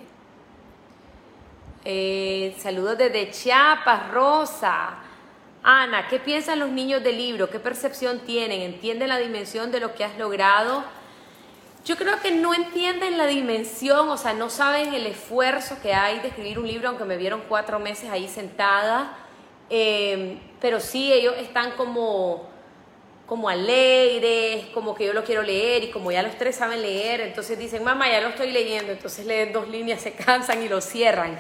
Eh, saludos desde Chiapas, Rosa. Ana, ¿qué piensan los niños del libro? ¿Qué percepción tienen? ¿Entienden la dimensión de lo que has logrado? Yo creo que no entienden la dimensión, o sea, no saben el esfuerzo que hay de escribir un libro, aunque me vieron cuatro meses ahí sentada, em, pero sí, ellos están como, como alegres, como que yo lo quiero leer y como ya los tres saben leer, entonces dicen, mamá, ya lo estoy leyendo, entonces leen dos líneas, se cansan y lo cierran.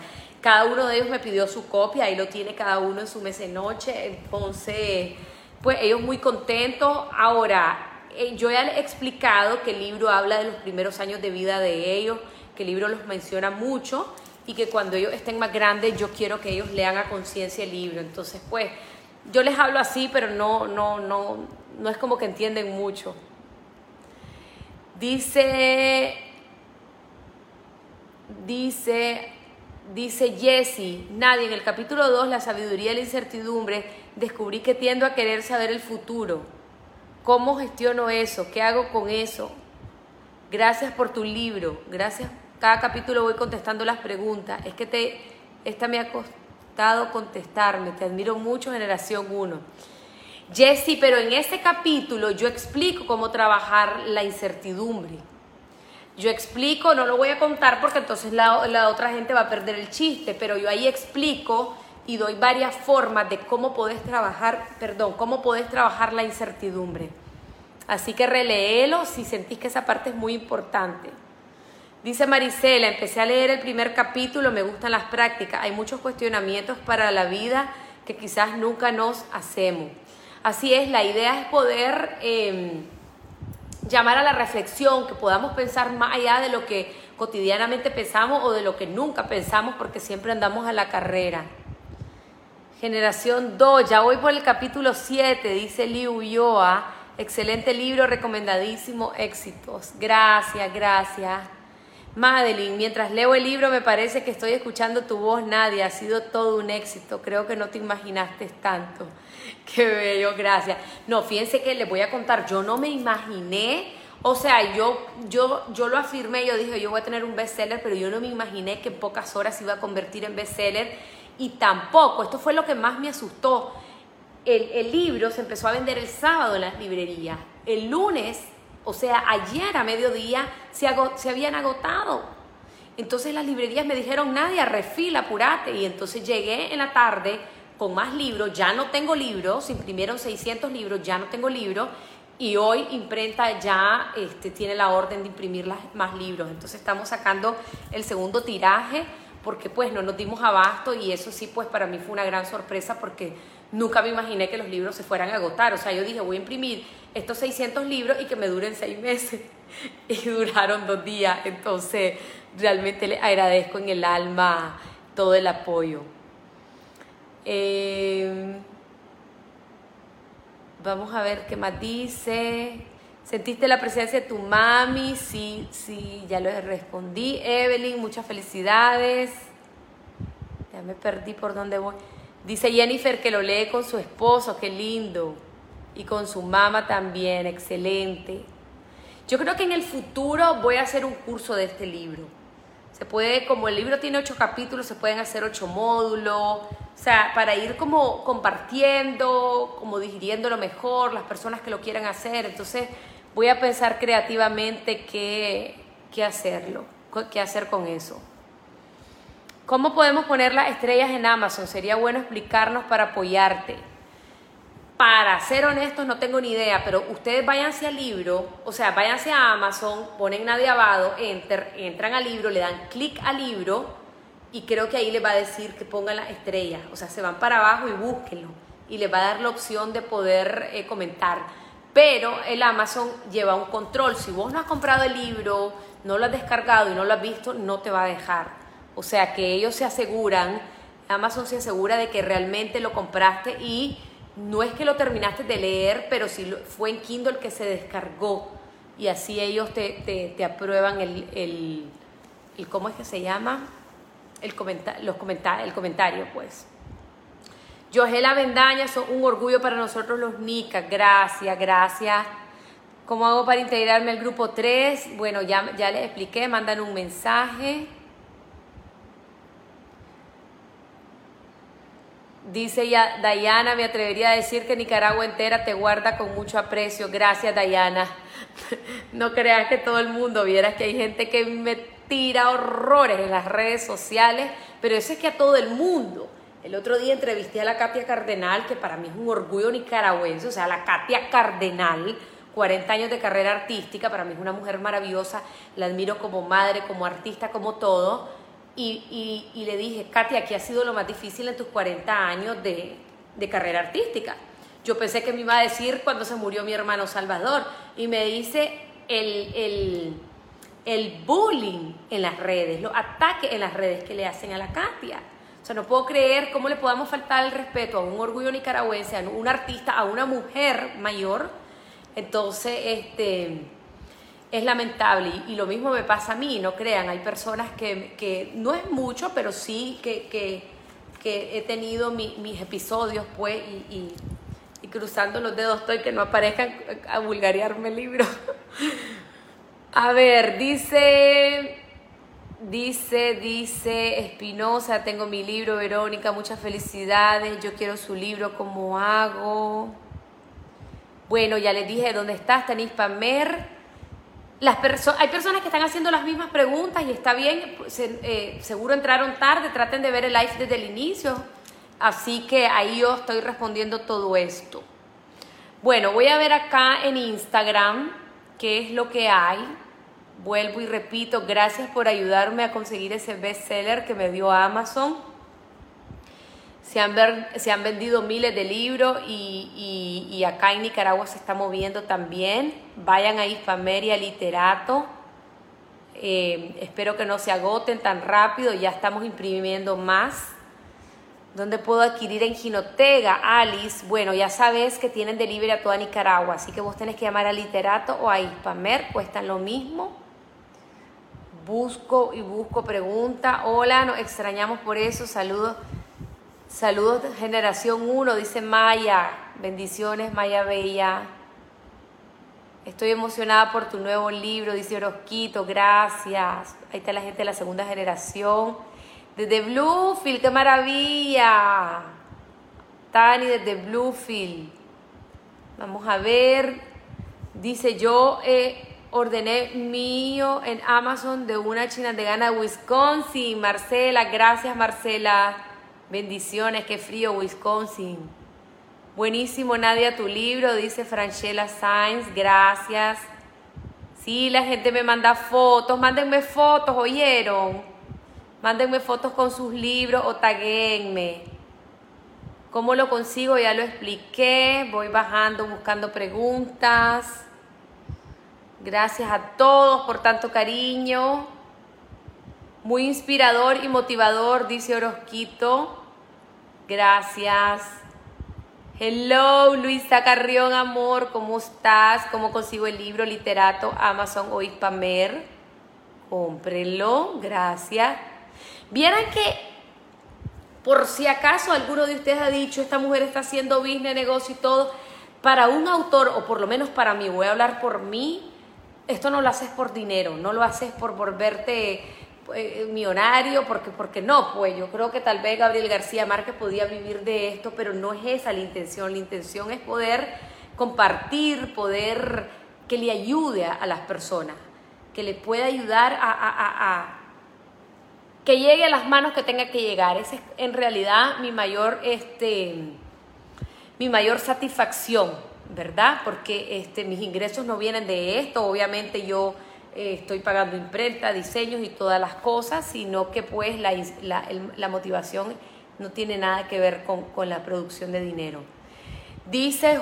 Cada uno de ellos me pidió su copia, ahí lo tiene cada uno en su mes noche, entonces, pues ellos muy contentos. Ahora, eh, yo ya he explicado que el libro habla de los primeros años de vida de ellos, que el libro los menciona mucho y que cuando ellos estén más grandes yo quiero que ellos lean a conciencia el libro. Entonces, pues, yo les hablo así, pero no, no, no, no es como que entienden mucho. Dice, dice, dice Jesse, nadie, en el capítulo 2, la sabiduría y la incertidumbre, descubrí que tiendo a querer saber el futuro ¿Cómo gestiono eso? ¿Qué hago con eso? Gracias por tu libro. Gracias. Cada capítulo voy contestando las preguntas. Es que te, esta me ha costado contestarme. Te admiro mucho, generación 1. Jesse, pero en este capítulo yo explico cómo trabajar la incertidumbre. Yo explico, no lo voy a contar porque entonces la, la otra gente va a perder el chiste, pero yo ahí explico y doy varias formas de cómo podés trabajar, perdón, cómo podés trabajar la incertidumbre. Así que releelo si sentís que esa parte es muy importante. Dice Marisela, empecé a leer el primer capítulo, me gustan las prácticas, hay muchos cuestionamientos para la vida que quizás nunca nos hacemos. Así es, la idea es poder em, llamar a la reflexión, que podamos pensar más allá de lo que cotidianamente pensamos o de lo que nunca pensamos porque siempre andamos a la carrera. Generación 2, ya voy por el capítulo 7, dice Liu Yoa. Excelente libro, recomendadísimo, éxitos. Gracias, gracias. Madeline, mientras leo el libro me parece que estoy escuchando tu voz, Nadia. Ha sido todo un éxito. Creo que no te imaginaste tanto. *laughs* Qué bello, gracias. No, fíjense que les voy a contar. Yo no me imaginé, o sea, yo, yo, yo lo afirmé, yo dije, yo voy a tener un bestseller, pero yo no me imaginé que en pocas horas iba a convertir en bestseller y tampoco, esto fue lo que más me asustó, el, libro se empezó a vender el sábado en las librerías. El lunes, o sea, ayer a mediodía, se, se habían agotado. Entonces las librerías me dijeron, Nadia, refila, apurate. Y entonces llegué en la tarde con más libros, ya no tengo libros, imprimieron 600 libros, ya no tengo libros. Y hoy imprenta ya este, tiene la orden de imprimir más libros. Entonces estamos sacando el segundo tiraje porque pues no nos dimos abasto y eso sí pues para mí fue una gran sorpresa porque nunca me imaginé que los libros se fueran a agotar. O sea, yo dije, voy a imprimir estos 600 libros y que me duren seis meses. *laughs* Y duraron dos días. Entonces, realmente le agradezco en el alma todo el apoyo. Em, vamos a ver qué más dice. ¿Sentiste la presencia de tu mami? Sí, sí, ya lo respondí. Evelyn, muchas felicidades. Ya me perdí por dónde voy. Dice Jennifer que lo lee con su esposo, qué lindo. Y con su mamá también, excelente. Yo creo que en el futuro voy a hacer un curso de este libro. Se puede, como el libro tiene ocho capítulos, se pueden hacer ocho módulos. O sea, para ir como compartiendo, como digiriendo lo mejor, las personas que lo quieran hacer. Entonces, voy a pensar creativamente qué, qué hacerlo, qué hacer con eso. ¿Cómo podemos poner las estrellas en Amazon? Sería bueno explicarnos para apoyarte. Para ser honestos, no tengo ni idea, pero ustedes váyanse al libro, o sea, váyanse a Amazon, ponen Nadia Abado, enter, entran al libro, le dan clic al libro y creo que ahí les va a decir que pongan las estrellas, o sea, se van para abajo y búsquenlo y les va a dar la opción de poder eh, comentar. Pero el Amazon lleva un control, si vos no has comprado el libro, no lo has descargado y no lo has visto, no te va a dejar. O sea que ellos se aseguran, Amazon se asegura de que realmente lo compraste y no es que lo terminaste de leer, pero sí fue en Kindle que se descargó y así ellos te, aprueban el, el, ¿cómo es que se llama? El, los el comentario, pues. Yogela Vendaña son un orgullo para nosotros los NICA. Gracias, gracias. ¿Cómo hago para integrarme al grupo 3? Bueno, ya, ya les expliqué, mandan un mensaje. Dice ya Dayana, me atrevería a decir que Nicaragua entera te guarda con mucho aprecio. Gracias, Dayana. *laughs* no creas que todo el mundo vieras que hay gente que me tira horrores en las redes sociales, pero eso es que a todo el mundo. El otro día entrevisté a la Katia Cardenal, que para mí es un orgullo nicaragüense, o sea, la Katia Cardenal, 40 años de carrera artística, para mí es una mujer maravillosa, la admiro como madre, como artista, como todo. Y, le dije, Katia, ¿qué ha sido lo más difícil en tus 40 años de, carrera artística? Yo pensé que me iba a decir cuando se murió mi hermano Salvador. Y me dice el, el, bullying en las redes, los ataques en las redes que le hacen a la Katia. O sea, no puedo creer cómo le podamos faltar el respeto a un orgullo nicaragüense, a un artista, a una mujer mayor. Entonces, este, es lamentable. Y, lo mismo me pasa a mí, no crean. Hay personas que, no es mucho, pero sí que, que, he tenido mis episodios, pues, y cruzando los dedos estoy que no aparezcan a vulgarearme el libro. *laughs* a ver, dice, dice, dice Espinosa, tengo mi libro, Verónica, muchas felicidades, yo quiero su libro, ¿cómo hago? Bueno, ya les dije dónde está, está en Las hay personas que están haciendo las mismas preguntas y está bien, eh, seguro entraron tarde, traten de ver el live desde el inicio Así que ahí yo estoy respondiendo todo esto. Bueno, voy a ver acá en Instagram qué es lo que hay. Vuelvo y repito, gracias por ayudarme a conseguir ese bestseller que me dio Amazon. Se han, se han vendido miles de libros y, acá en Nicaragua se está moviendo también. Vayan a Isfameria Literato. Eh, espero que no se agoten tan rápido, ya estamos imprimiendo más. ¿Dónde puedo adquirir en Ginotega? Alice, bueno, ya sabes que tienen delivery a toda Nicaragua, así que vos tenés que llamar a Literato o a Hispamer, cuestan lo mismo. Busco y busco pregunta. Hola, nos extrañamos por eso. Saludos. Saludos generación 1, dice Maya. Bendiciones, Maya Bella. Estoy emocionada por tu nuevo libro, dice Orosquito. Gracias. Ahí está la gente de la segunda generación. Desde Bluefield, qué maravilla. Tani desde Bluefield. Vamos a ver. Dice, yo eh, ordené mío en Amazon de una china de gana Wisconsin. Marcela, gracias Marcela. Bendiciones, qué frío Wisconsin. Buenísimo, Nadia, tu libro, dice Franchella Sainz, gracias. Sí, la gente me manda fotos, mándenme fotos, ¿oyeron? Mándenme fotos con sus libros o taguenme. ¿Cómo lo consigo? Ya lo expliqué. Voy bajando buscando preguntas. Gracias a todos por tanto cariño. Muy inspirador y motivador, dice Orosquito. Gracias. Hello, Luisa Carrión, amor, ¿cómo estás? ¿Cómo consigo el libro Literato Amazon o Ispamer? Cómprelo, gracias. Vieran que, por si acaso alguno de ustedes ha dicho, esta mujer está haciendo business, negocio y todo, para un autor, o por lo menos para mí, voy a hablar por mí, esto no lo haces por dinero, no lo haces por volverte eh, millonario, porque, porque no, pues yo creo que tal vez Gabriel García Márquez podía vivir de esto, pero no es esa la intención, la intención es poder compartir, poder que le ayude a, las personas, que le pueda ayudar a que llegue a las manos que tenga que llegar. Esa es en realidad mi mayor, este, mi mayor satisfacción, ¿verdad? Porque este, mis ingresos no vienen de esto. Obviamente yo eh, estoy pagando imprenta, diseños y todas las cosas, sino que pues la, la, motivación no tiene nada que ver con, con la producción de dinero. Dice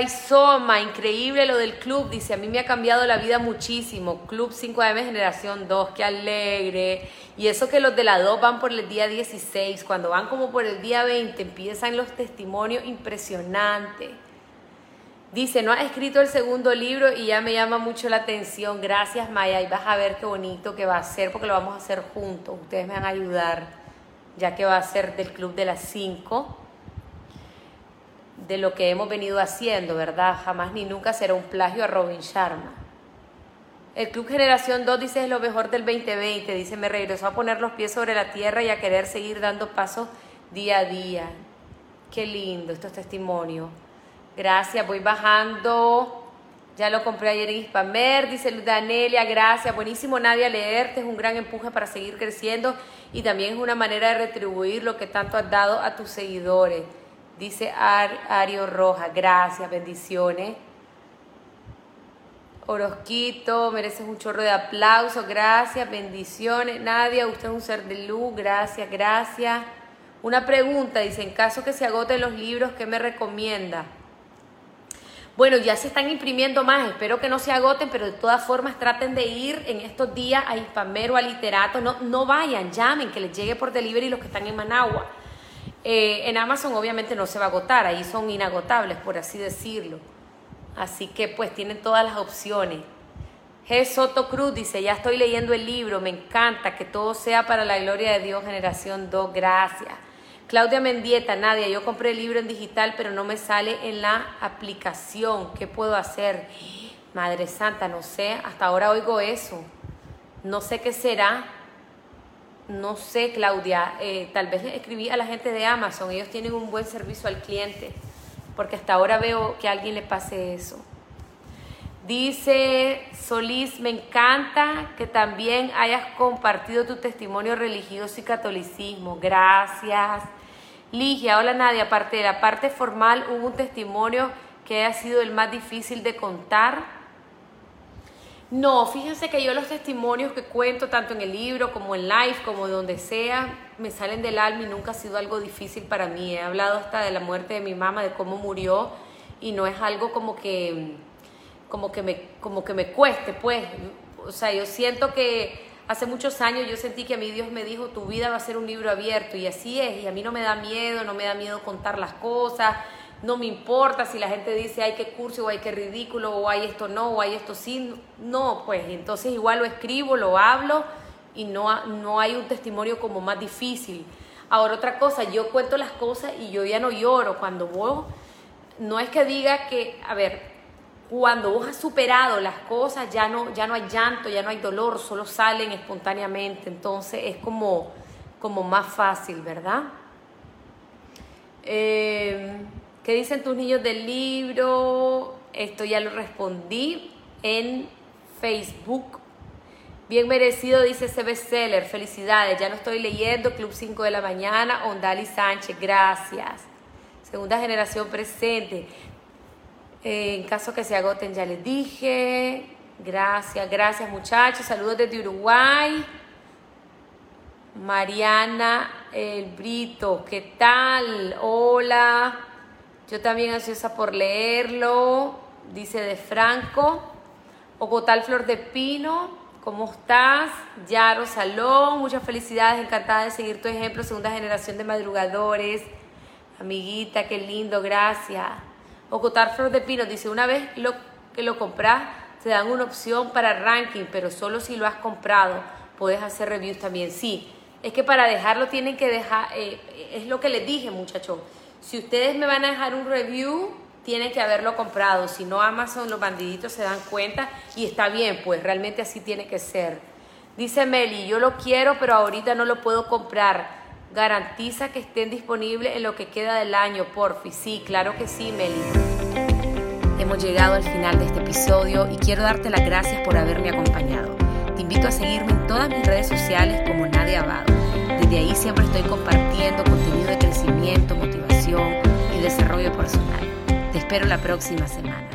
y Soma, increíble lo del club. Dice, a mí me ha cambiado la vida muchísimo. Club 5AM Generación 2, qué alegre. Y eso que los de la 2 van por el día 16, cuando van como por el día 20, empiezan los testimonios impresionantes. Dice, no ha escrito el segundo libro y ya me llama mucho la atención. Gracias Maya y vas a ver qué bonito que va a ser porque lo vamos a hacer juntos. Ustedes me van a ayudar ya que va a ser del Club de las 5 de lo que hemos venido haciendo, ¿verdad? Jamás ni nunca será un plagio a Robin Sharma. El Club Generación 2 dice es lo mejor del 2020, dice me regresó a poner los pies sobre la tierra y a querer seguir dando pasos día a día. Qué lindo estos testimonios. Gracias, voy bajando. Ya lo compré ayer en Hispamer, dice Danelia, gracias. Buenísimo, Nadia, leerte es un gran empuje para seguir creciendo y también es una manera de retribuir lo que tanto has dado a tus seguidores. Dice Ario Roja, gracias, bendiciones. Orosquito, mereces un chorro de aplausos, gracias, bendiciones. Nadia, usted es un ser de luz, gracias, gracias. Una pregunta, dice, en caso que se agoten los libros, ¿qué me recomienda? Bueno, ya se están imprimiendo más, espero que no se agoten, pero de todas formas traten de ir en estos días a Hispamero, a Literato, no, no vayan, llamen, que les llegue por delivery los que están en Managua. Eh, en Amazon obviamente no se va a agotar, ahí son inagotables, por así decirlo. Así que pues tienen todas las opciones. G. Soto Cruz dice, ya estoy leyendo el libro, me encanta, que todo sea para la gloria de Dios, generación 2, gracias. Claudia Mendieta, Nadia, yo compré el libro en digital, pero no me sale en la aplicación, ¿qué puedo hacer? Madre Santa, no sé, hasta ahora oigo eso, no sé qué será, no sé, Claudia, eh, tal vez escribí a la gente de Amazon, ellos tienen un buen servicio al cliente, porque hasta ahora veo que a alguien le pase eso. Dice Solís, me encanta que también hayas compartido tu testimonio religioso y catolicismo. Gracias. Ligia, hola Nadia, aparte de la parte formal, hubo un testimonio que ha sido el más difícil de contar. No, fíjense que yo los testimonios que cuento, tanto en el libro como en live, como donde sea, me salen del alma y nunca ha sido algo difícil para mí. He hablado hasta de la muerte de mi mamá, de cómo murió, y no es algo como que, como que, me, como que me cueste, pues. O sea, yo siento que hace muchos años yo sentí que a mí Dios me dijo, tu vida va a ser un libro abierto, y así es, y a mí no me da miedo, no me da miedo contar las cosas no me importa si la gente dice hay que curso o hay que ridículo o hay esto no o hay esto sí, no, pues entonces igual lo escribo, lo hablo y no, no hay un testimonio como más difícil. Ahora otra cosa, yo cuento las cosas y yo ya no lloro cuando vos, no es que diga que, a ver, cuando vos has superado las cosas ya no, ya no hay llanto, ya no hay dolor, solo salen espontáneamente, entonces es como, como más fácil, ¿verdad? Eh, ¿Qué dicen tus niños del libro? Esto ya lo respondí en Facebook. Bien merecido, dice ese bestseller. Felicidades. Ya lo estoy leyendo. Club 5 de la mañana. Ondali Sánchez. Gracias. Segunda generación presente. En caso que se agoten, ya les dije. Gracias, gracias muchachos. Saludos desde Uruguay. Mariana El Brito, ¿qué tal? Hola. Yo también ansiosa por leerlo, dice de Franco. Ocotal Flor de Pino, ¿cómo estás? Yaro Salón, muchas felicidades, encantada de seguir tu ejemplo, segunda generación de madrugadores. Amiguita, qué lindo, gracias. Ocotal Flor de Pino dice, una vez lo, que lo compras, te dan una opción para ranking, pero solo si lo has comprado. Puedes hacer reviews también. Sí, es que para dejarlo tienen que dejar, eh, es lo que les dije muchachos si ustedes me van a dejar un review, tienen que haberlo comprado. Si no, Amazon, los bandiditos se dan cuenta y está bien, pues realmente así tiene que ser. Dice Meli, yo lo quiero, pero ahorita no lo puedo comprar. Garantiza que estén disponibles en lo que queda del año, porfi. Sí, claro que sí, Meli. Hemos llegado al final de este episodio y quiero darte las gracias por haberme acompañado. Te invito a seguirme en todas mis redes sociales como Nadia Abado. Desde ahí siempre estoy compartiendo contenido de crecimiento, motivación y desarrollo personal. Te espero la próxima semana.